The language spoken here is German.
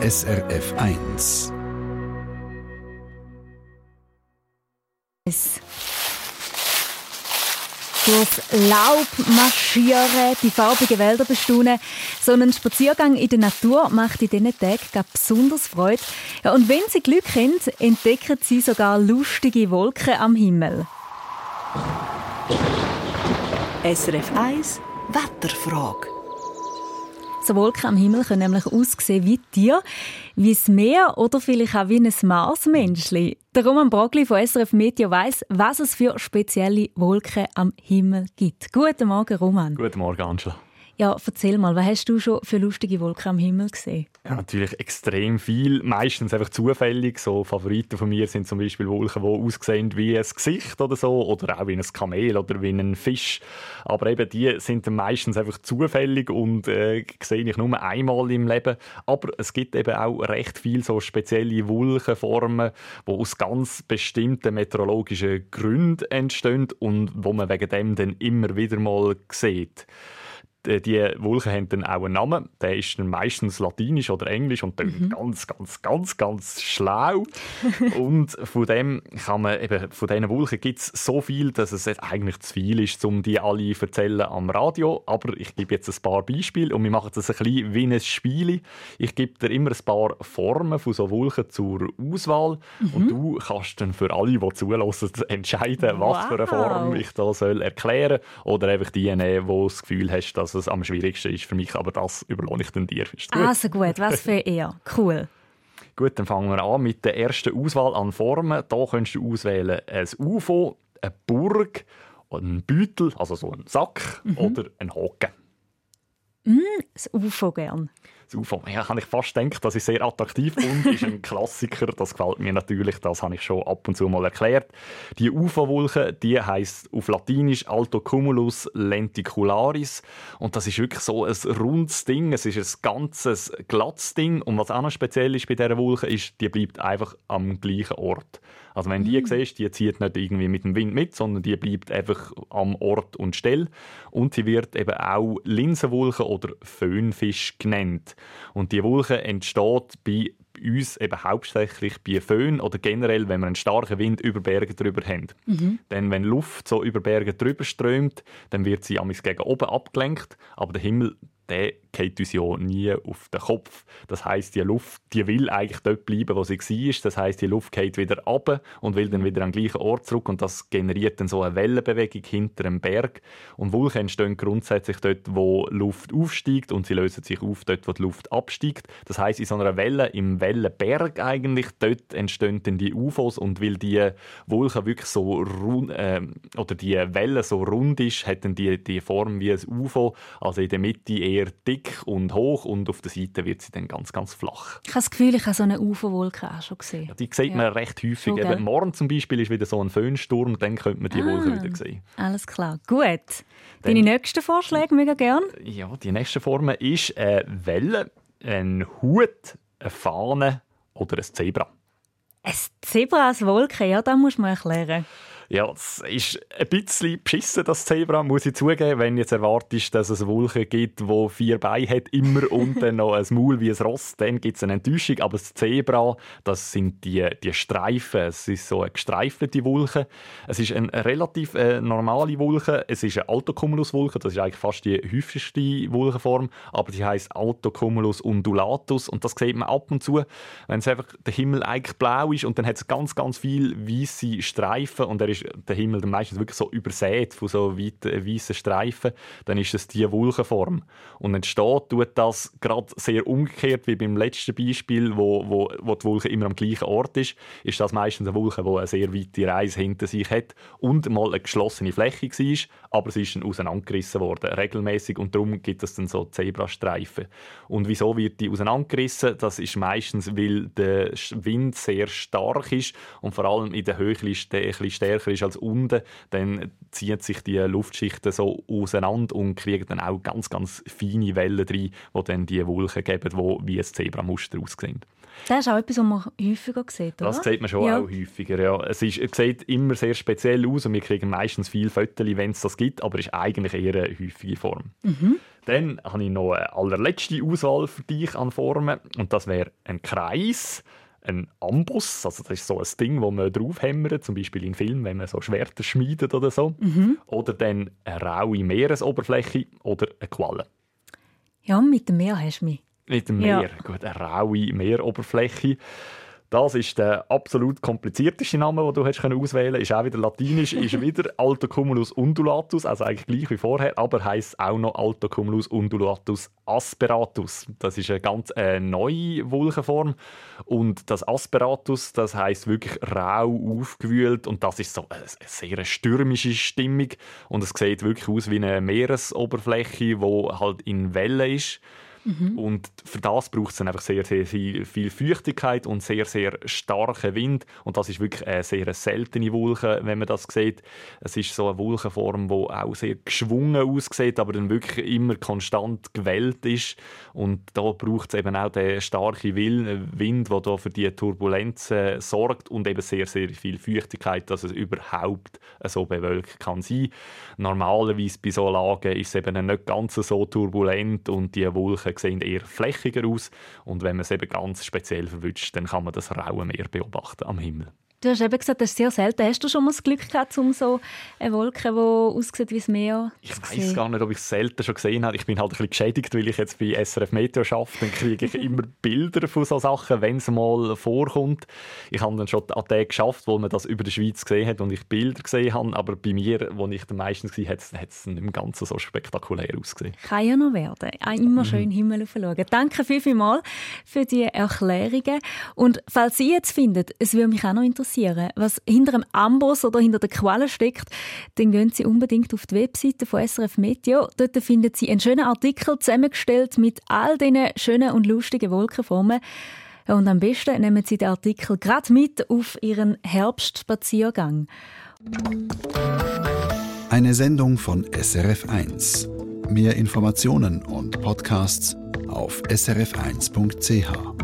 SRF 1. durchs Laub marschieren, die farbigen Wälder bestaunen. So ein Spaziergang in der Natur macht in diesen Tagen besonders Freude. Ja, und wenn Sie Glück haben, entdecken Sie sogar lustige Wolken am Himmel. SRF 1 Wetterfrage. So Wolken am Himmel können nämlich aussehen wie Tier, wie das Meer oder vielleicht auch wie ein Marsmenschli. Der Roman Brogli von SRF Meteo weiss, was es für spezielle Wolken am Himmel gibt. Guten Morgen, Roman. Guten Morgen, Angela. Ja, erzähl mal, was hast du schon für lustige Wolken am Himmel gesehen? Ja, natürlich extrem viel. Meistens einfach zufällig. So Favoriten von mir sind zum Beispiel Wolken, die aussehen wie ein Gesicht oder so, oder auch wie ein Kamel oder wie ein Fisch. Aber eben die sind dann meistens einfach zufällig und äh, sehe ich nur einmal im Leben. Aber es gibt eben auch recht viel so spezielle Wolkenformen, die aus ganz bestimmten meteorologischen Gründen entstehen und wo man wegen dem dann immer wieder mal sieht. Äh, die Wolken haben dann auch einen Namen. Der ist dann meistens latinisch oder englisch und dann mhm. ganz, ganz, ganz, ganz schlau. und von dem kann man eben, von diesen Wolken gibt es so viel, dass es eigentlich zu viel ist, um die alle zu erzählen am Radio. Aber ich gebe jetzt ein paar Beispiele und wir machen das ein bisschen wie ein Spiel. Ich gebe dir immer ein paar Formen von so Wolken zur Auswahl mhm. und du kannst dann für alle, die zulassen, entscheiden, was wow. für eine Form ich da soll erklären soll oder einfach die nehmen, die das Gefühl hast, dass es am schwierigsten ist für mich, aber das überlohne ich dann dir. Ist gut? Also gut, was für er. Cool. Gut, dann fangen wir an mit der ersten Auswahl an Formen. Da kannst du auswählen ein UFO, eine Burg, ein Beutel, also so ein Sack mhm. oder ein Haken. Mm, das UFO gern das UFO. Ja, habe ich fast gedacht, das ist sehr attraktiv und ist ein Klassiker. Das gefällt mir natürlich, das habe ich schon ab und zu mal erklärt. Die UFO-Wolke, die heißt auf Latinisch Altocumulus lenticularis und das ist wirklich so ein rundes Ding. Es ist ein ganzes glattes Ding und was auch noch speziell ist bei dieser Wolke ist, die bleibt einfach am gleichen Ort. Also wenn die mm. siehst, die zieht nicht irgendwie mit dem Wind mit, sondern die bleibt einfach am Ort und still. Und sie wird eben auch Linsenwolke oder Föhnfisch genannt. Und die Wolke entsteht bei uns eben hauptsächlich bei Föhn oder generell, wenn wir einen starken Wind über Berge drüber haben. Mhm. Denn wenn Luft so über Berge drüber strömt, dann wird sie gegen oben abgelenkt, aber der Himmel der geht uns ja nie auf den Kopf. Das heißt, die Luft, die will eigentlich dort bleiben, wo sie war. Das heißt, die Luft geht wieder ab und will dann wieder an den gleichen Ort zurück und das generiert dann so eine Wellenbewegung hinter einem Berg. Und Wolken entstehen grundsätzlich dort, wo Luft aufsteigt und sie lösen sich auf dort, wo die Luft absteigt. Das heißt, in so einer Welle, im Wellenberg eigentlich, dort entstehen dann die UFOs und weil die Wolke wirklich so rund, äh, oder die Welle so rund ist, hat dann die, die Form wie ein UFO, also in der Mitte eher eher dick und hoch und auf der Seite wird sie dann ganz, ganz flach. Ich habe das Gefühl, ich habe so eine UFO-Wolke auch schon gesehen. Ja, die sieht man recht häufig. So, Eben, morgen zum Beispiel ist wieder so ein Föhnsturm, dann könnte man die ah, Wolke wieder sehen. Alles klar, gut. Dann, Deine nächsten Vorschläge, mega gern. Ja, die nächste Form ist eine Welle, ein Hut, eine Fahne oder ein Zebra. Ein Zebra als Wolke, ja, das muss man erklären. Ja, es ist ein bisschen beschissen, das Zebra, muss ich zugeben. Wenn jetzt erwartest, dass es Wolken gibt, wo vier Beine hat, immer und dann noch ein Maul wie ein Ross, dann gibt es eine Enttäuschung. Aber das Zebra, das sind die, die Streifen. Es ist so eine gestreifte Wolke. Es ist eine relativ äh, normale Wolke. Es ist eine Altocumulus-Wolke. Das ist eigentlich fast die häufigste Wolkenform. Aber sie heißt Altocumulus undulatus. Und das sieht man ab und zu, wenn es einfach der Himmel eigentlich blau ist und dann hat es ganz, ganz viele weiße Streifen und er ist ist der Himmel dann meistens wirklich so übersät von so weißen Streifen, dann ist es die Wolkenform. Und entsteht tut das gerade sehr umgekehrt wie beim letzten Beispiel, wo, wo, wo die Wolke immer am gleichen Ort ist, ist das meistens eine Wolke, die eine sehr weite Reise hinter sich hat und mal eine geschlossene Fläche war, aber sie ist dann auseinandergerissen worden, regelmäßig und darum gibt es dann so Zebrastreifen. Und wieso wird die auseinandergerissen? Das ist meistens, weil der Wind sehr stark ist und vor allem in der Höhe ein bisschen stärker stärker ist als unten, dann ziehen sich die Luftschichten so auseinander und kriegen dann auch ganz, ganz feine Wellen drin, die dann die Wolken geben, die wie ein Zebramuster aussehen. Das ist auch etwas, was man häufiger sieht, oder? Das sieht man schon ja. auch häufiger, ja. Es, ist, sieht immer sehr speziell aus und wir kriegen meistens viele Fotos, wenn es das gibt, aber es ist eigentlich eher eine häufige Form. Mhm. Dann habe ich noch eine allerletzte Auswahl für dich an Formen und das wäre ein Kreis, ein Amboss, also das ist so ein Ding, wo man draufhämmert, zum Beispiel in Filmen, wenn man so Schwerter schmiedet oder so. Mhm. Oder dann eine raue Meeresoberfläche oder eine Qualle. Ja, mit dem Meer hast du mich. Mit dem Meer, ja. gut, eine raue Meeroberfläche. Das ist der absolut komplizierteste Name, den du hast auswählen konntest. Ist auch wieder latinisch, ist wieder Altocumulus undulatus, also eigentlich gleich wie vorher, aber heißt auch noch Altocumulus undulatus asperatus. Das ist eine ganz äh, neue Wolkenform und das asperatus, das heißt wirklich rau aufgewühlt und das ist so eine, eine sehr stürmische Stimmung und es sieht wirklich aus wie eine Meeresoberfläche, wo halt in Wellen ist Mhm. Und für das braucht es dann einfach sehr, sehr viel, viel Feuchtigkeit und sehr, sehr starken Wind. Und das ist wirklich eine sehr seltene Wolke, wenn man das sieht. Es ist so eine Wolkenform, die auch sehr geschwungen aussieht, aber dann wirklich immer konstant gewellt ist. Und da braucht es eben auch den starken Wind, der da für die Turbulenzen sorgt und eben sehr, sehr viel Feuchtigkeit, dass es überhaupt so bewölkt kann sein. Normalerweise bei so Lagen ist es eben nicht ganz so turbulent und die Wolken sehen eher flächiger aus. Und wenn man es eben ganz speziell verwünscht, dann kann man das raue Meer beobachten am Himmel. Du hast eben gesagt, das ist sehr selten. Hast du schon mal das Glück gehabt, um so eine Wolke, die aussieht wie das Meer Ich weiß gar nicht, ob ich es selten schon gesehen habe. Ich bin halt ein bisschen geschädigt, weil ich jetzt bei SRF Meteo arbeite. Dann kriege ich immer Bilder von solchen Sachen, wenn es mal vorkommt. Ich habe dann schon an Tagen geschafft, wo man das über die Schweiz gesehen hat und ich Bilder gesehen habe. Aber bei mir, wo ich dann meistens war, hat es nicht im Ganzen so spektakulär ausgesehen. Kann ja noch werden. Immer schön mhm. Himmel schauen. Danke viel, viel mal für die Erklärungen. Und falls Sie jetzt finden, es würde mich auch noch interessieren, interessieren, was hinter dem Amboss oder hinter der Quelle steckt, dann gehen Sie unbedingt auf die Webseite von SRF Meteo. Dort finden Sie einen schönen Artikel zusammengestellt mit all diesen schönen und lustigen Wolkenformen. Und am besten nehmen Sie den Artikel gerade mit auf Ihren Herbstspaziergang. Eine Sendung von SRF1. Mehr Informationen und Podcasts auf srf1.ch.